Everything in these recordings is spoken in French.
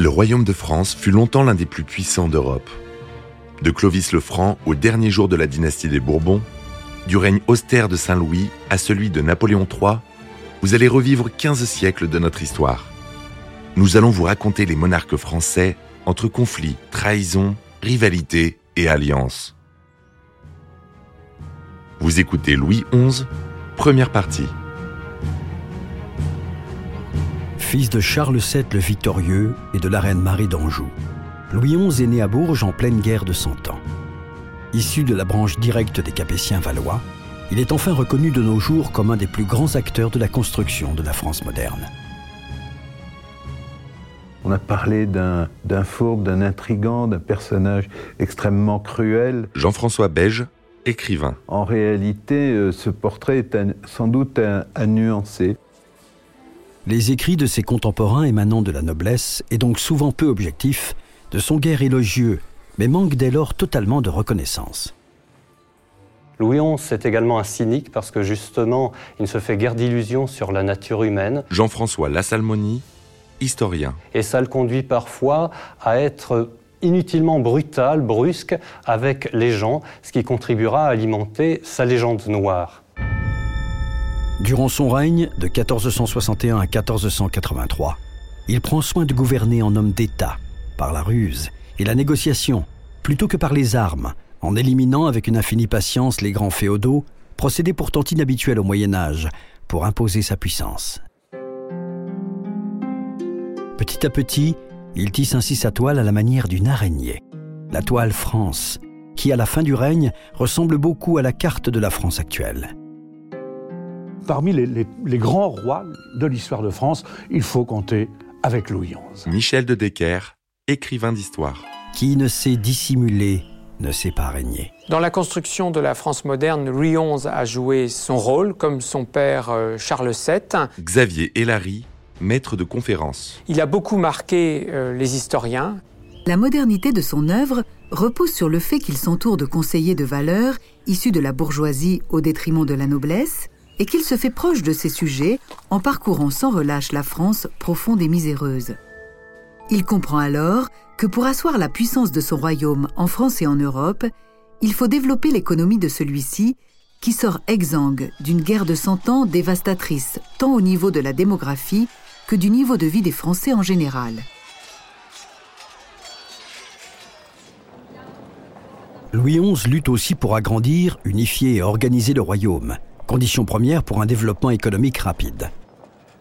Le royaume de France fut longtemps l'un des plus puissants d'Europe. De Clovis le Franc au dernier jour de la dynastie des Bourbons, du règne austère de Saint-Louis à celui de Napoléon III, vous allez revivre 15 siècles de notre histoire. Nous allons vous raconter les monarques français entre conflits, trahisons, rivalités et alliances. Vous écoutez Louis XI, première partie. Fils de Charles VII le Victorieux et de la reine Marie d'Anjou, Louis XI est né à Bourges en pleine guerre de Cent Ans. Issu de la branche directe des Capétiens valois, il est enfin reconnu de nos jours comme un des plus grands acteurs de la construction de la France moderne. On a parlé d'un fourbe, d'un intrigant, d'un personnage extrêmement cruel. Jean-François Beige, écrivain. En réalité, euh, ce portrait est sans doute à nuancer. Les écrits de ses contemporains émanant de la noblesse, et donc souvent peu objectifs, de son guère élogieux, mais manquent dès lors totalement de reconnaissance. Louis XI est également un cynique parce que justement, il ne se fait guère d'illusions sur la nature humaine. Jean-François Lassalmoni, historien. Et ça le conduit parfois à être inutilement brutal, brusque avec les gens, ce qui contribuera à alimenter sa légende noire. Durant son règne, de 1461 à 1483, il prend soin de gouverner en homme d'État, par la ruse et la négociation, plutôt que par les armes, en éliminant avec une infinie patience les grands féodaux, procédé pourtant inhabituel au Moyen Âge, pour imposer sa puissance. Petit à petit, il tisse ainsi sa toile à la manière d'une araignée, la toile France, qui à la fin du règne ressemble beaucoup à la carte de la France actuelle parmi les, grands rois de l'histoire de France, il faut compter avec Louis XI. Michel de Decker, écrivain d'histoire. Qui ne sait dissimuler ne sait pas régner. Dans la construction de la France moderne, Louis XI a joué son rôle, comme son père euh, Charles VII. Xavier Hélary, maître de conférence. Il a beaucoup marqué euh, les historiens. La modernité de son œuvre repose sur le fait qu'il s'entoure de conseillers de valeur issus de la bourgeoisie au détriment de la noblesse, et qu'il se fait proche de ses sujets en parcourant sans relâche la France profonde et miséreuse. Il comprend alors que pour asseoir la puissance de son royaume en France et en Europe, il faut développer l'économie de celui-ci qui sort exsangue d'une guerre de cent ans dévastatrice tant au niveau de la démographie que du niveau de vie des Français en général. Louis XI lutte aussi pour agrandir, unifier et organiser le royaume condition première pour un développement économique rapide.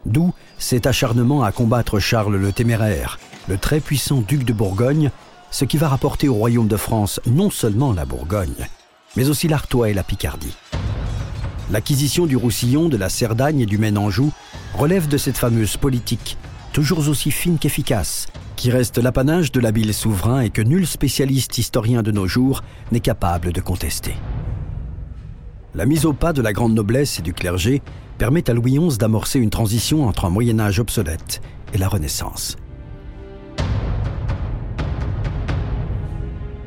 D'où cet acharnement à combattre Charles le Téméraire, le très puissant duc de Bourgogne, ce qui va rapporter au royaume de France non seulement la Bourgogne, mais aussi l'Artois et la Picardie. L'acquisition du Roussillon, de la Cerdagne et du Maine-Anjou relève de cette fameuse politique, toujours aussi fine qu'efficace, qui reste l'apanage de l'habile souverain et que nul spécialiste historien de nos jours n'est capable de contester. La mise au pas de la grande noblesse et du clergé permet à Louis XI d'amorcer une transition entre un Moyen Âge obsolète et la Renaissance.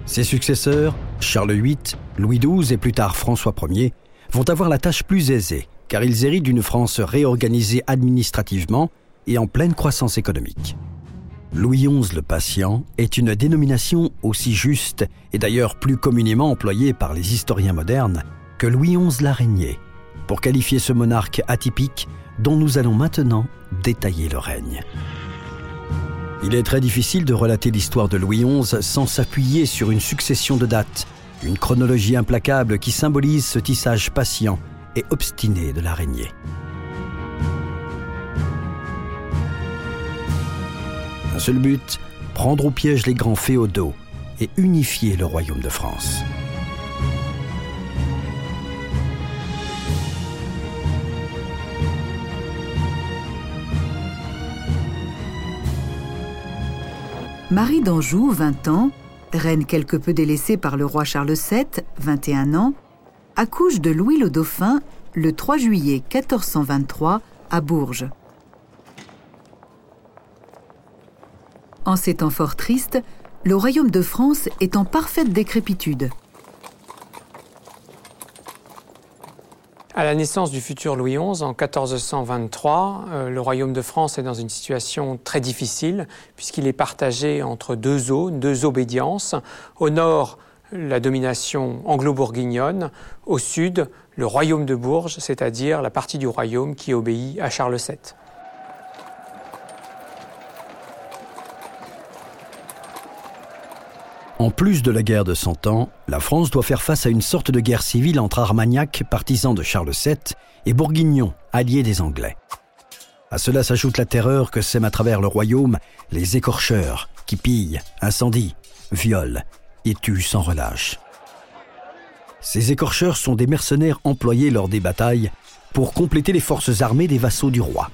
Ses successeurs, Charles VIII, Louis XII et plus tard François Ier, vont avoir la tâche plus aisée, car ils héritent d'une France réorganisée administrativement et en pleine croissance économique. Louis XI le patient est une dénomination aussi juste et d'ailleurs plus communément employée par les historiens modernes Louis XI l'araignée, pour qualifier ce monarque atypique dont nous allons maintenant détailler le règne. Il est très difficile de relater l'histoire de Louis XI sans s'appuyer sur une succession de dates, une chronologie implacable qui symbolise ce tissage patient et obstiné de l'araignée. Un seul but, prendre au piège les grands féodaux et unifier le royaume de France. Marie d'Anjou, 20 ans, reine quelque peu délaissée par le roi Charles VII, 21 ans, accouche de Louis le Dauphin le 3 juillet 1423 à Bourges. En ces temps fort tristes, le royaume de France est en parfaite décrépitude. À la naissance du futur Louis XI, en 1423, euh, le royaume de France est dans une situation très difficile, puisqu'il est partagé entre deux zones, deux obédiences. Au nord, la domination anglo-bourguignonne, au sud, le royaume de Bourges, c'est-à-dire la partie du royaume qui obéit à Charles VII. En plus de la guerre de Cent Ans, la France doit faire face à une sorte de guerre civile entre Armagnac, partisan de Charles VII, et Bourguignon, allié des Anglais. À cela s'ajoute la terreur que sèment à travers le royaume les écorcheurs, qui pillent, incendient, violent et tuent sans relâche. Ces écorcheurs sont des mercenaires employés lors des batailles pour compléter les forces armées des vassaux du roi.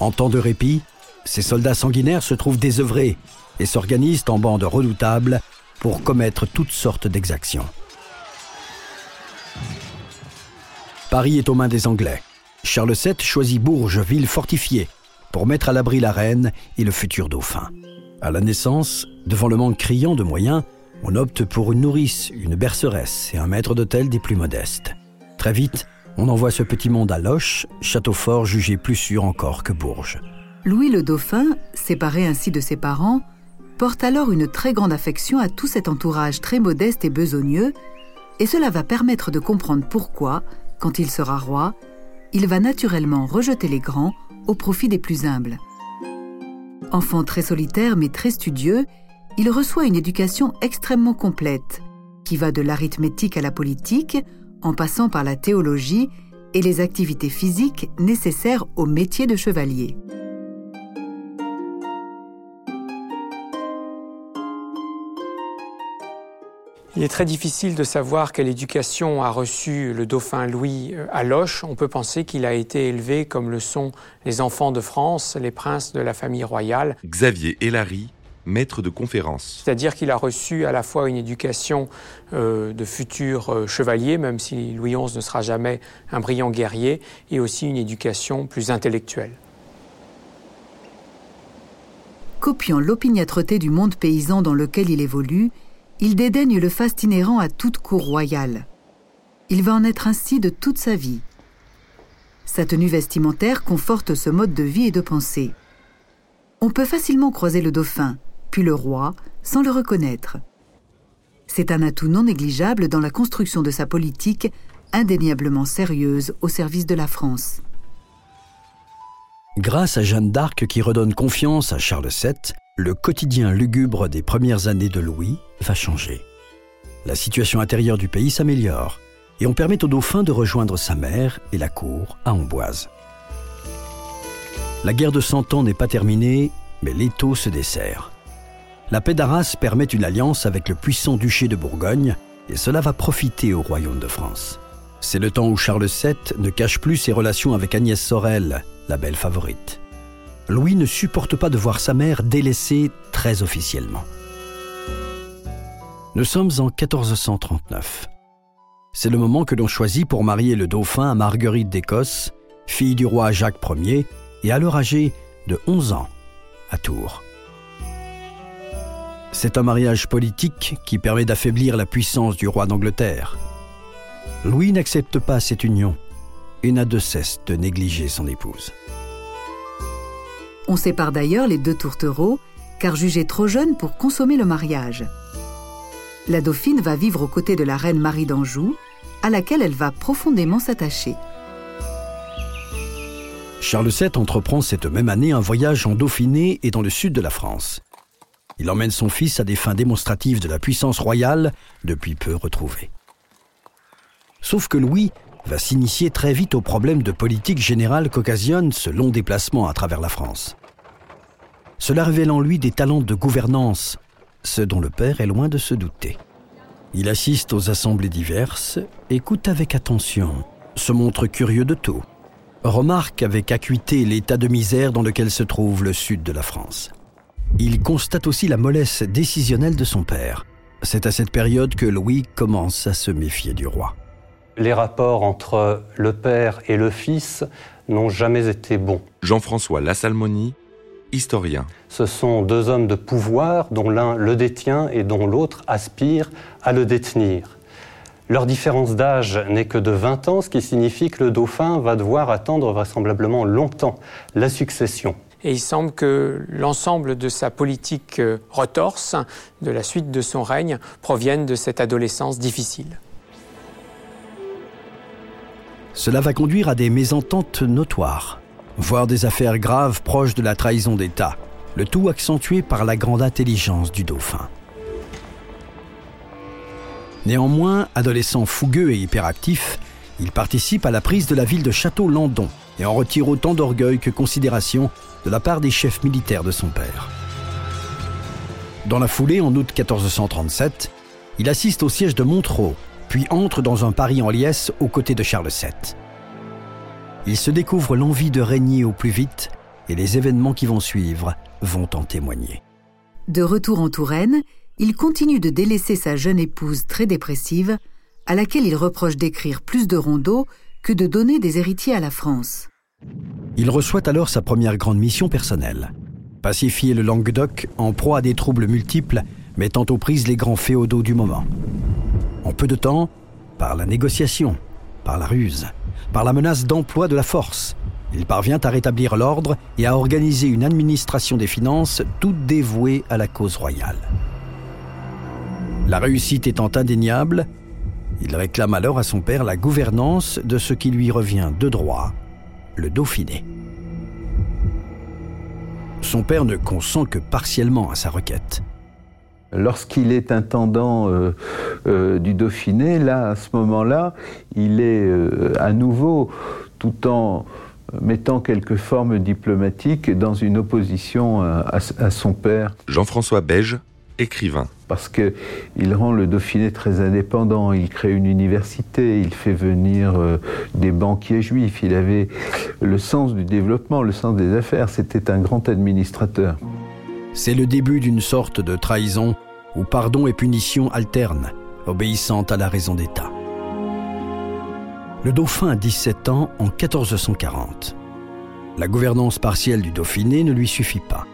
En temps de répit, ces soldats sanguinaires se trouvent désœuvrés et s'organisent en bandes redoutables pour commettre toutes sortes d'exactions. Paris est aux mains des Anglais. Charles VII choisit Bourges, ville fortifiée, pour mettre à l'abri la reine et le futur dauphin. À la naissance, devant le manque criant de moyens, on opte pour une nourrice, une berceresse et un maître d'hôtel des plus modestes. Très vite, on envoie ce petit monde à Loches, château fort jugé plus sûr encore que Bourges. Louis le Dauphin, séparé ainsi de ses parents, porte alors une très grande affection à tout cet entourage très modeste et besogneux, et cela va permettre de comprendre pourquoi, quand il sera roi, il va naturellement rejeter les grands au profit des plus humbles. Enfant très solitaire mais très studieux, il reçoit une éducation extrêmement complète, qui va de l'arithmétique à la politique, en passant par la théologie et les activités physiques nécessaires au métier de chevalier. Il est très difficile de savoir quelle éducation a reçu le dauphin Louis euh, à Loches. On peut penser qu'il a été élevé comme le sont les enfants de France, les princes de la famille royale. Xavier Hélary, maître de conférence. C'est-à-dire qu'il a reçu à la fois une éducation euh, de futur euh, chevalier, même si Louis XI ne sera jamais un brillant guerrier, et aussi une éducation plus intellectuelle. Copiant l'opiniâtreté du monde paysan dans lequel il évolue, il dédaigne le faste inhérent à toute cour royale. Il va en être ainsi de toute sa vie. Sa tenue vestimentaire conforte ce mode de vie et de pensée. On peut facilement croiser le dauphin, puis le roi, sans le reconnaître. C'est un atout non négligeable dans la construction de sa politique, indéniablement sérieuse au service de la France. Grâce à Jeanne d'Arc qui redonne confiance à Charles VII, le quotidien lugubre des premières années de Louis va changer. La situation intérieure du pays s'améliore et on permet au dauphin de rejoindre sa mère et la cour à Amboise. La guerre de Cent Ans n'est pas terminée, mais l'étau se dessert. La paix d'Arras permet une alliance avec le puissant duché de Bourgogne et cela va profiter au royaume de France. C'est le temps où Charles VII ne cache plus ses relations avec Agnès Sorel, la belle favorite. Louis ne supporte pas de voir sa mère délaissée très officiellement. Nous sommes en 1439. C'est le moment que l'on choisit pour marier le dauphin à Marguerite d'Écosse, fille du roi Jacques Ier, et alors âgée de 11 ans, à Tours. C'est un mariage politique qui permet d'affaiblir la puissance du roi d'Angleterre. Louis n'accepte pas cette union et n'a de cesse de négliger son épouse. On sépare d'ailleurs les deux tourtereaux, car jugés trop jeunes pour consommer le mariage. La dauphine va vivre aux côtés de la reine Marie d'Anjou, à laquelle elle va profondément s'attacher. Charles VII entreprend cette même année un voyage en Dauphiné et dans le sud de la France. Il emmène son fils à des fins démonstratives de la puissance royale, depuis peu retrouvée. Sauf que Louis va s'initier très vite aux problèmes de politique générale qu'occasionne ce long déplacement à travers la France. Cela révèle en lui des talents de gouvernance, ce dont le père est loin de se douter. Il assiste aux assemblées diverses, écoute avec attention, se montre curieux de tout, remarque avec acuité l'état de misère dans lequel se trouve le sud de la France. Il constate aussi la mollesse décisionnelle de son père. C'est à cette période que Louis commence à se méfier du roi les rapports entre le père et le fils n'ont jamais été bons. Jean-François Lassalmoni, historien. Ce sont deux hommes de pouvoir dont l'un le détient et dont l'autre aspire à le détenir. Leur différence d'âge n'est que de 20 ans, ce qui signifie que le dauphin va devoir attendre vraisemblablement longtemps la succession. Et il semble que l'ensemble de sa politique euh, retorse, de la suite de son règne, provienne de cette adolescence difficile. Cela va conduire à des mésententes notoires, voire des affaires graves proches de la trahison d'État, le tout accentué par la grande intelligence du dauphin. Néanmoins, adolescent fougueux et hyperactif, il participe à la prise de la ville de Château-Landon et en retire autant d'orgueil que considération de la part des chefs militaires de son père. Dans la foulée, en août 1437, il assiste au siège de Montereau, puis entre dans un Paris en liesse aux côtés de Charles VII. Il se découvre l'envie de régner au plus vite et les événements qui vont suivre vont en témoigner. De retour en Touraine, il continue de délaisser sa jeune épouse très dépressive, à laquelle il reproche d'écrire plus de rondeaux que de donner des héritiers à la France. Il reçoit alors sa première grande mission personnelle. Pacifier le Languedoc en proie à des troubles multiples, mettant aux prises les grands féodaux du moment. En peu de temps, par la négociation, par la ruse, par la menace d'emploi de la force, il parvient à rétablir l'ordre et à organiser une administration des finances toute dévouée à la cause royale. La réussite étant indéniable, il réclame alors à son père la gouvernance de ce qui lui revient de droit, le Dauphiné. Son père ne consent que partiellement à sa requête. Lorsqu'il est intendant euh, euh, du Dauphiné, là, à ce moment-là, il est euh, à nouveau, tout en mettant quelques formes diplomatiques, dans une opposition à, à son père. Jean-François Beige, écrivain. Parce qu'il rend le Dauphiné très indépendant, il crée une université, il fait venir euh, des banquiers juifs, il avait le sens du développement, le sens des affaires, c'était un grand administrateur. C'est le début d'une sorte de trahison où pardon et punition alternent, obéissant à la raison d'État. Le dauphin a 17 ans en 1440. La gouvernance partielle du Dauphiné ne lui suffit pas.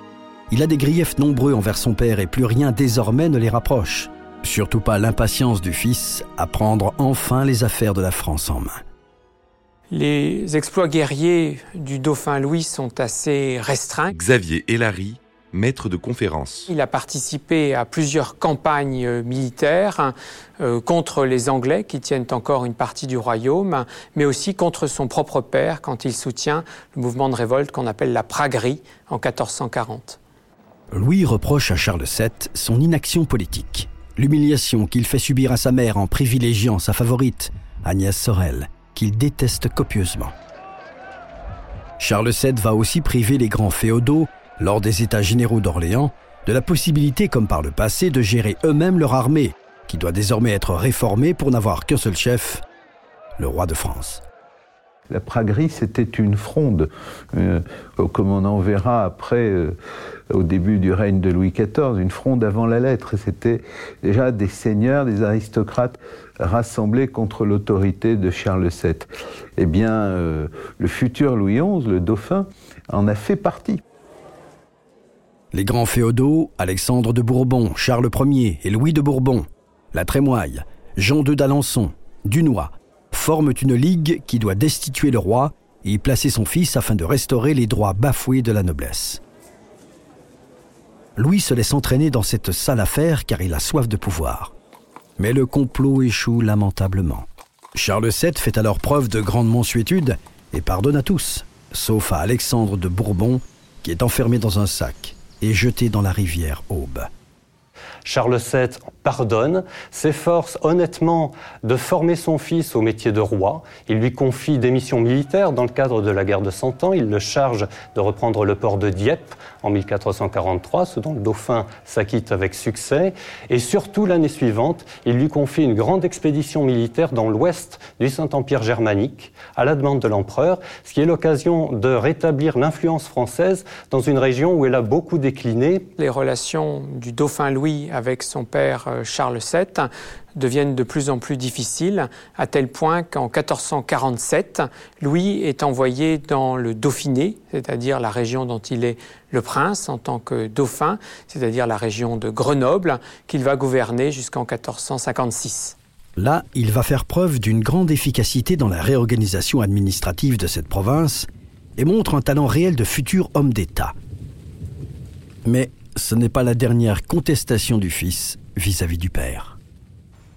Il a des griefs nombreux envers son père et plus rien désormais ne les rapproche. Surtout pas l'impatience du fils à prendre enfin les affaires de la France en main. Les exploits guerriers du dauphin Louis sont assez restreints. Xavier Hélary, maître de conférence. Il a participé à plusieurs campagnes euh, militaires euh, contre les Anglais qui tiennent encore une partie du royaume, mais aussi contre son propre père quand il soutient le mouvement de révolte qu'on appelle la Praguerie en 1440. Louis reproche à Charles VII son inaction politique, l'humiliation qu'il fait subir à sa mère en privilégiant sa favorite, Agnès Sorel, qu'il déteste copieusement. Charles VII va aussi priver les grands féodaux, lors des États généraux d'Orléans, de la possibilité, comme par le passé, de gérer eux-mêmes leur armée, qui doit désormais être réformée pour n'avoir qu'un seul chef, le roi de France. La praguerie, c'était une fronde, euh, comme on en verra après, euh, au début du règne de Louis XIV, une fronde avant la lettre. C'était déjà des seigneurs, des aristocrates rassemblés contre l'autorité de Charles VII. Eh bien, euh, le futur Louis XI, le dauphin, en a fait partie. Les grands féodaux, Alexandre de Bourbon, Charles Ier et Louis de Bourbon, la Trémoille, Jean de d'Alençon, Dunois, forment une ligue qui doit destituer le roi et y placer son fils afin de restaurer les droits bafoués de la noblesse. Louis se laisse entraîner dans cette sale affaire car il a soif de pouvoir. Mais le complot échoue lamentablement. Charles VII fait alors preuve de grande mansuétude et pardonne à tous, sauf à Alexandre de Bourbon, qui est enfermé dans un sac et jeté dans la rivière Aube. Charles VII pardonne, s'efforce honnêtement de former son fils au métier de roi. Il lui confie des missions militaires dans le cadre de la guerre de Cent Ans. Il le charge de reprendre le port de Dieppe en 1443, ce dont le dauphin s'acquitte avec succès. Et surtout l'année suivante, il lui confie une grande expédition militaire dans l'ouest du Saint-Empire germanique, à la demande de l'empereur, ce qui est l'occasion de rétablir l'influence française dans une région où elle a beaucoup décliné. Les relations du dauphin Louis avec son père euh, Charles VII deviennent de plus en plus difficiles, à tel point qu'en 1447, Louis est envoyé dans le Dauphiné, c'est-à-dire la région dont il est le prince en tant que dauphin, c'est-à-dire la région de Grenoble, qu'il va gouverner jusqu'en 1456. Là, il va faire preuve d'une grande efficacité dans la réorganisation administrative de cette province et montre un talent réel de futur homme d'État. Mais ce n'est pas la dernière contestation du fils vis-à-vis du père.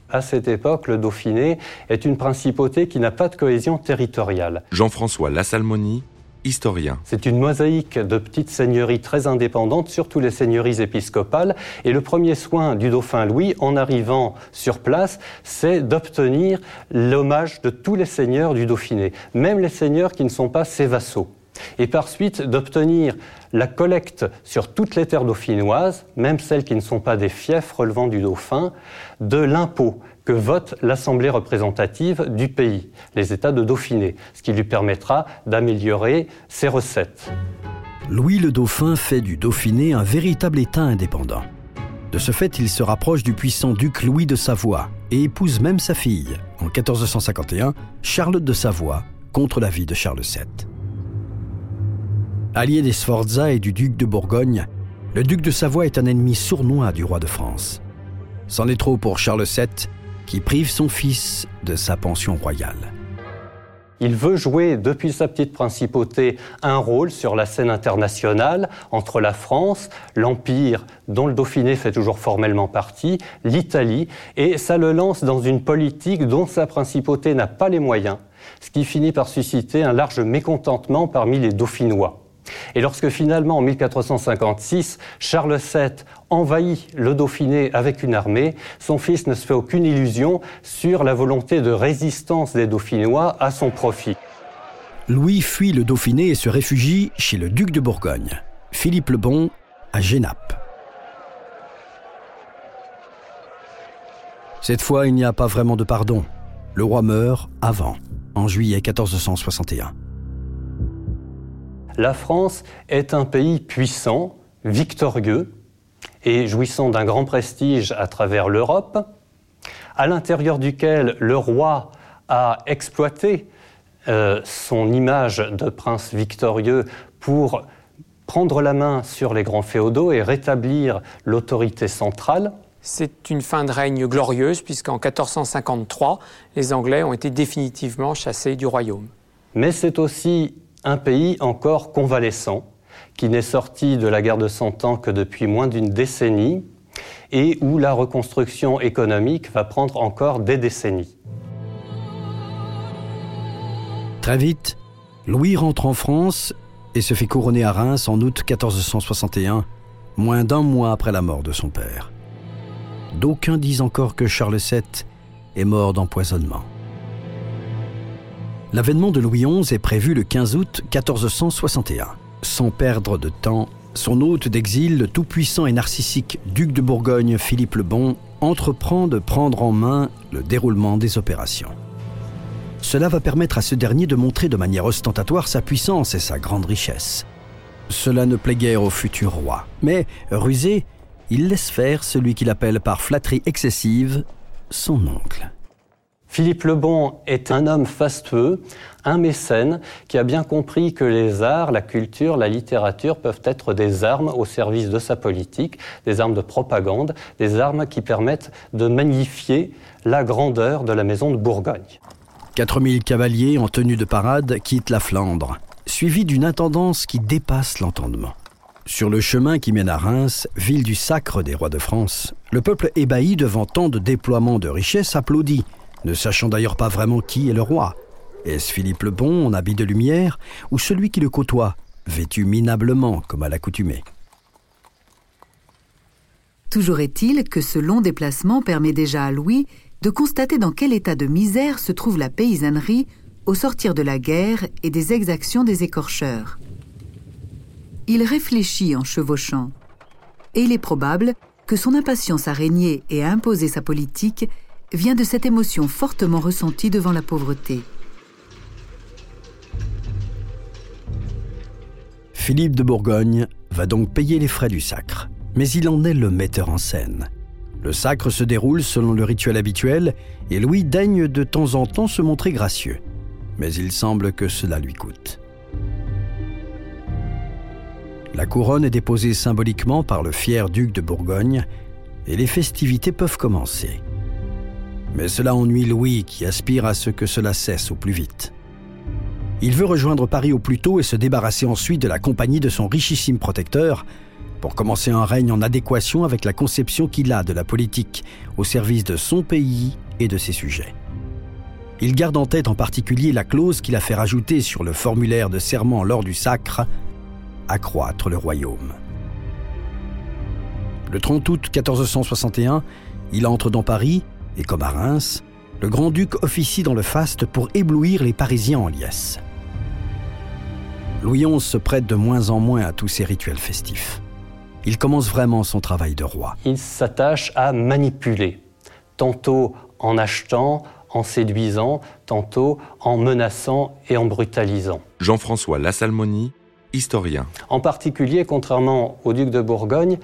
À cette époque, le Dauphiné est une principauté qui n'a pas de cohésion territoriale. Jean-François Lassalmonie, historien. C'est une mosaïque de petites seigneuries très indépendantes, surtout les seigneuries épiscopales. Et le premier soin du dauphin Louis, en arrivant sur place, c'est d'obtenir l'hommage de tous les seigneurs du Dauphiné, même les seigneurs qui ne sont pas ses vassaux et par suite d'obtenir la collecte sur toutes les terres dauphinoises, même celles qui ne sont pas des fiefs relevant du dauphin, de l'impôt que vote l'Assemblée représentative du pays, les États de Dauphiné, ce qui lui permettra d'améliorer ses recettes. Louis le Dauphin fait du Dauphiné un véritable État indépendant. De ce fait, il se rapproche du puissant duc Louis de Savoie et épouse même sa fille, en 1451, Charlotte de Savoie, contre l'avis de Charles VII. Allié des Sforza et du duc de Bourgogne, le duc de Savoie est un ennemi sournois du roi de France. C'en est trop pour Charles VII, qui prive son fils de sa pension royale. Il veut jouer, depuis sa petite principauté, un rôle sur la scène internationale entre la France, l'Empire, dont le Dauphiné fait toujours formellement partie, l'Italie, et ça le lance dans une politique dont sa principauté n'a pas les moyens, ce qui finit par susciter un large mécontentement parmi les Dauphinois. Et lorsque finalement, en 1456, Charles VII envahit le Dauphiné avec une armée, son fils ne se fait aucune illusion sur la volonté de résistance des Dauphinois à son profit. Louis fuit le Dauphiné et se réfugie chez le duc de Bourgogne, Philippe le Bon, à Genappe. Cette fois, il n'y a pas vraiment de pardon. Le roi meurt avant, en juillet 1461 la France est un pays puissant, victorieux et jouissant d'un grand prestige à travers l'Europe, à l'intérieur duquel le roi a exploité euh, son image de prince victorieux pour prendre la main sur les grands féodaux et rétablir l'autorité centrale. C'est une fin de règne glorieuse puisqu'en 1453, les Anglais ont été définitivement chassés du royaume. Mais c'est aussi un pays encore convalescent, qui n'est sorti de la guerre de Cent Ans que depuis moins d'une décennie, et où la reconstruction économique va prendre encore des décennies. Très vite, Louis rentre en France et se fait couronner à Reims en août 1461, moins d'un mois après la mort de son père. D'aucuns disent encore que Charles VII est mort d'empoisonnement. L'avènement de Louis XI est prévu le 15 août 1461. Sans perdre de temps, son hôte d'exil, le tout-puissant et narcissique duc de Bourgogne Philippe le Bon, entreprend de prendre en main le déroulement des opérations. Cela va permettre à ce dernier de montrer de manière ostentatoire sa puissance et sa grande richesse. Cela ne plaît guère au futur roi, mais rusé, il laisse faire celui qu'il appelle par flatterie excessive son oncle. Philippe Lebon est un homme fastueux, un mécène qui a bien compris que les arts, la culture, la littérature peuvent être des armes au service de sa politique, des armes de propagande, des armes qui permettent de magnifier la grandeur de la maison de Bourgogne. 4000 cavaliers en tenue de parade quittent la Flandre, suivis d'une intendance qui dépasse l'entendement. Sur le chemin qui mène à Reims, ville du sacre des rois de France, le peuple ébahi devant tant de déploiements de richesses applaudit ne sachant d'ailleurs pas vraiment qui est le roi. Est-ce Philippe le Bon en habit de lumière ou celui qui le côtoie, vêtu minablement comme à l'accoutumée? Toujours est-il que ce long déplacement permet déjà à Louis de constater dans quel état de misère se trouve la paysannerie au sortir de la guerre et des exactions des écorcheurs. Il réfléchit en chevauchant, et il est probable que son impatience à régner et à imposer sa politique vient de cette émotion fortement ressentie devant la pauvreté. Philippe de Bourgogne va donc payer les frais du sacre, mais il en est le metteur en scène. Le sacre se déroule selon le rituel habituel et Louis daigne de temps en temps se montrer gracieux. Mais il semble que cela lui coûte. La couronne est déposée symboliquement par le fier duc de Bourgogne et les festivités peuvent commencer. Mais cela ennuie Louis qui aspire à ce que cela cesse au plus vite. Il veut rejoindre Paris au plus tôt et se débarrasser ensuite de la compagnie de son richissime protecteur pour commencer un règne en adéquation avec la conception qu'il a de la politique au service de son pays et de ses sujets. Il garde en tête en particulier la clause qu'il a fait rajouter sur le formulaire de serment lors du sacre accroître le royaume. Le 30 août 1461, il entre dans Paris et, comme à Reims, le grand-duc officie dans le faste pour éblouir les Parisiens en liesse. Louis XI se prête de moins en moins à tous ces rituels festifs. Il commence vraiment son travail de roi. Il s'attache à manipuler, tantôt en achetant, en séduisant, tantôt en menaçant et en brutalisant. Jean-François Lassalmoni, historien. En particulier, contrairement au duc de Bourgogne,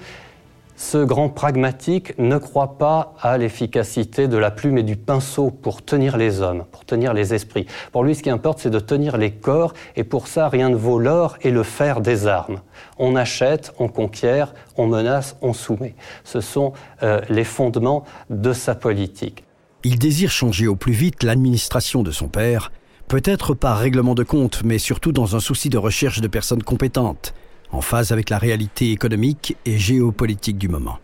ce grand pragmatique ne croit pas à l'efficacité de la plume et du pinceau pour tenir les hommes, pour tenir les esprits. Pour lui, ce qui importe, c'est de tenir les corps, et pour ça, rien ne vaut l'or et le fer des armes. On achète, on conquiert, on menace, on soumet. Ce sont euh, les fondements de sa politique. Il désire changer au plus vite l'administration de son père, peut-être par règlement de compte, mais surtout dans un souci de recherche de personnes compétentes en phase avec la réalité économique et géopolitique du moment.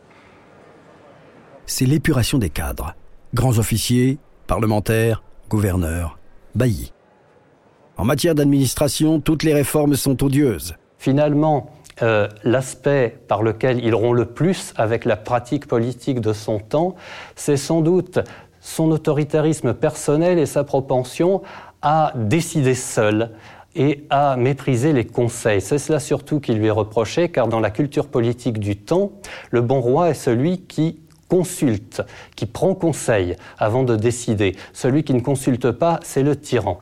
C'est l'épuration des cadres, grands officiers, parlementaires, gouverneurs, baillis. En matière d'administration, toutes les réformes sont odieuses. Finalement, euh, l'aspect par lequel il rompt le plus avec la pratique politique de son temps, c'est sans doute son autoritarisme personnel et sa propension à décider seul, et à mépriser les conseils. C'est cela surtout qui lui est reproché, car dans la culture politique du temps, le bon roi est celui qui consulte, qui prend conseil avant de décider. Celui qui ne consulte pas, c'est le tyran.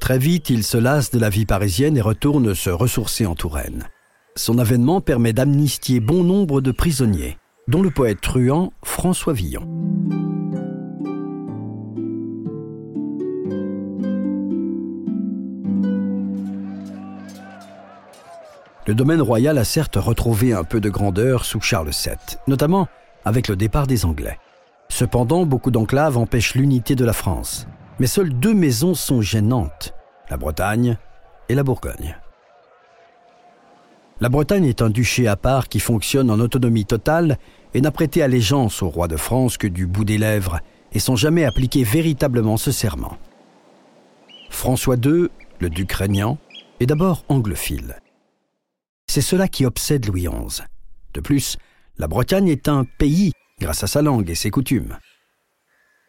Très vite, il se lasse de la vie parisienne et retourne se ressourcer en Touraine. Son avènement permet d'amnistier bon nombre de prisonniers, dont le poète truand François Villon. Le domaine royal a certes retrouvé un peu de grandeur sous Charles VII, notamment avec le départ des Anglais. Cependant, beaucoup d'enclaves empêchent l'unité de la France. Mais seules deux maisons sont gênantes, la Bretagne et la Bourgogne. La Bretagne est un duché à part qui fonctionne en autonomie totale et n'a prêté allégeance au roi de France que du bout des lèvres et sans jamais appliquer véritablement ce serment. François II, le duc régnant, est d'abord anglophile. C'est cela qui obsède Louis XI. De plus, la Bretagne est un pays grâce à sa langue et ses coutumes.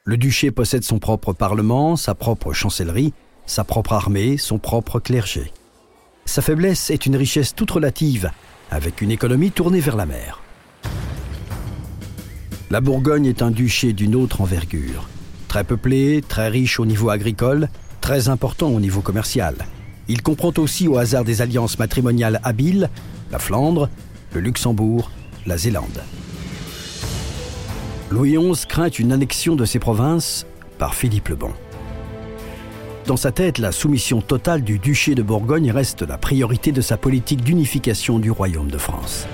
Le duché possède son propre parlement, sa propre chancellerie, sa propre armée, son propre clergé. Sa faiblesse est une richesse toute relative, avec une économie tournée vers la mer. La Bourgogne est un duché d'une autre envergure, très peuplé, très riche au niveau agricole, très important au niveau commercial. Il comprend aussi au hasard des alliances matrimoniales habiles la Flandre, le Luxembourg, la Zélande. Louis XI craint une annexion de ces provinces par Philippe le Bon. Dans sa tête, la soumission totale du duché de Bourgogne reste la priorité de sa politique d'unification du royaume de France.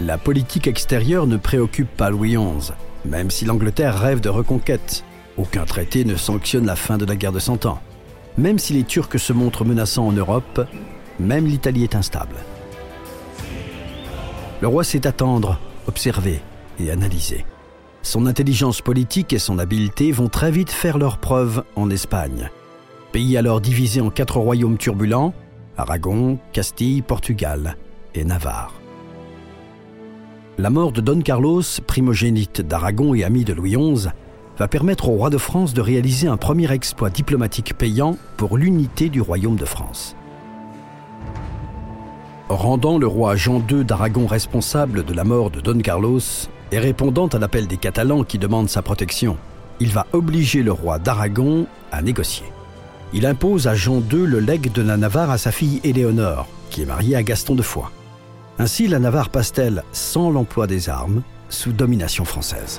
La politique extérieure ne préoccupe pas Louis XI, même si l'Angleterre rêve de reconquête. Aucun traité ne sanctionne la fin de la guerre de Cent Ans. Même si les Turcs se montrent menaçants en Europe, même l'Italie est instable. Le roi sait attendre, observer et analyser. Son intelligence politique et son habileté vont très vite faire leurs preuves en Espagne. Pays alors divisé en quatre royaumes turbulents, Aragon, Castille, Portugal et Navarre. La mort de Don Carlos, primogénite d'Aragon et ami de Louis XI, va permettre au roi de France de réaliser un premier exploit diplomatique payant pour l'unité du royaume de France. Rendant le roi Jean II d'Aragon responsable de la mort de Don Carlos et répondant à l'appel des Catalans qui demandent sa protection, il va obliger le roi d'Aragon à négocier. Il impose à Jean II le legs de la Navarre à sa fille Éléonore, qui est mariée à Gaston de Foix. Ainsi, la Navarre passe-t-elle sans l'emploi des armes, sous domination française.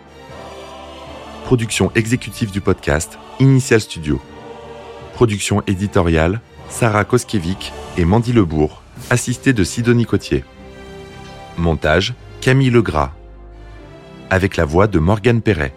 Production exécutive du podcast Initial Studio. Production éditoriale Sarah Koskiewicz et Mandy Lebourg, assistée de Sidonie Cotier. Montage Camille Legras avec la voix de Morgane Perret.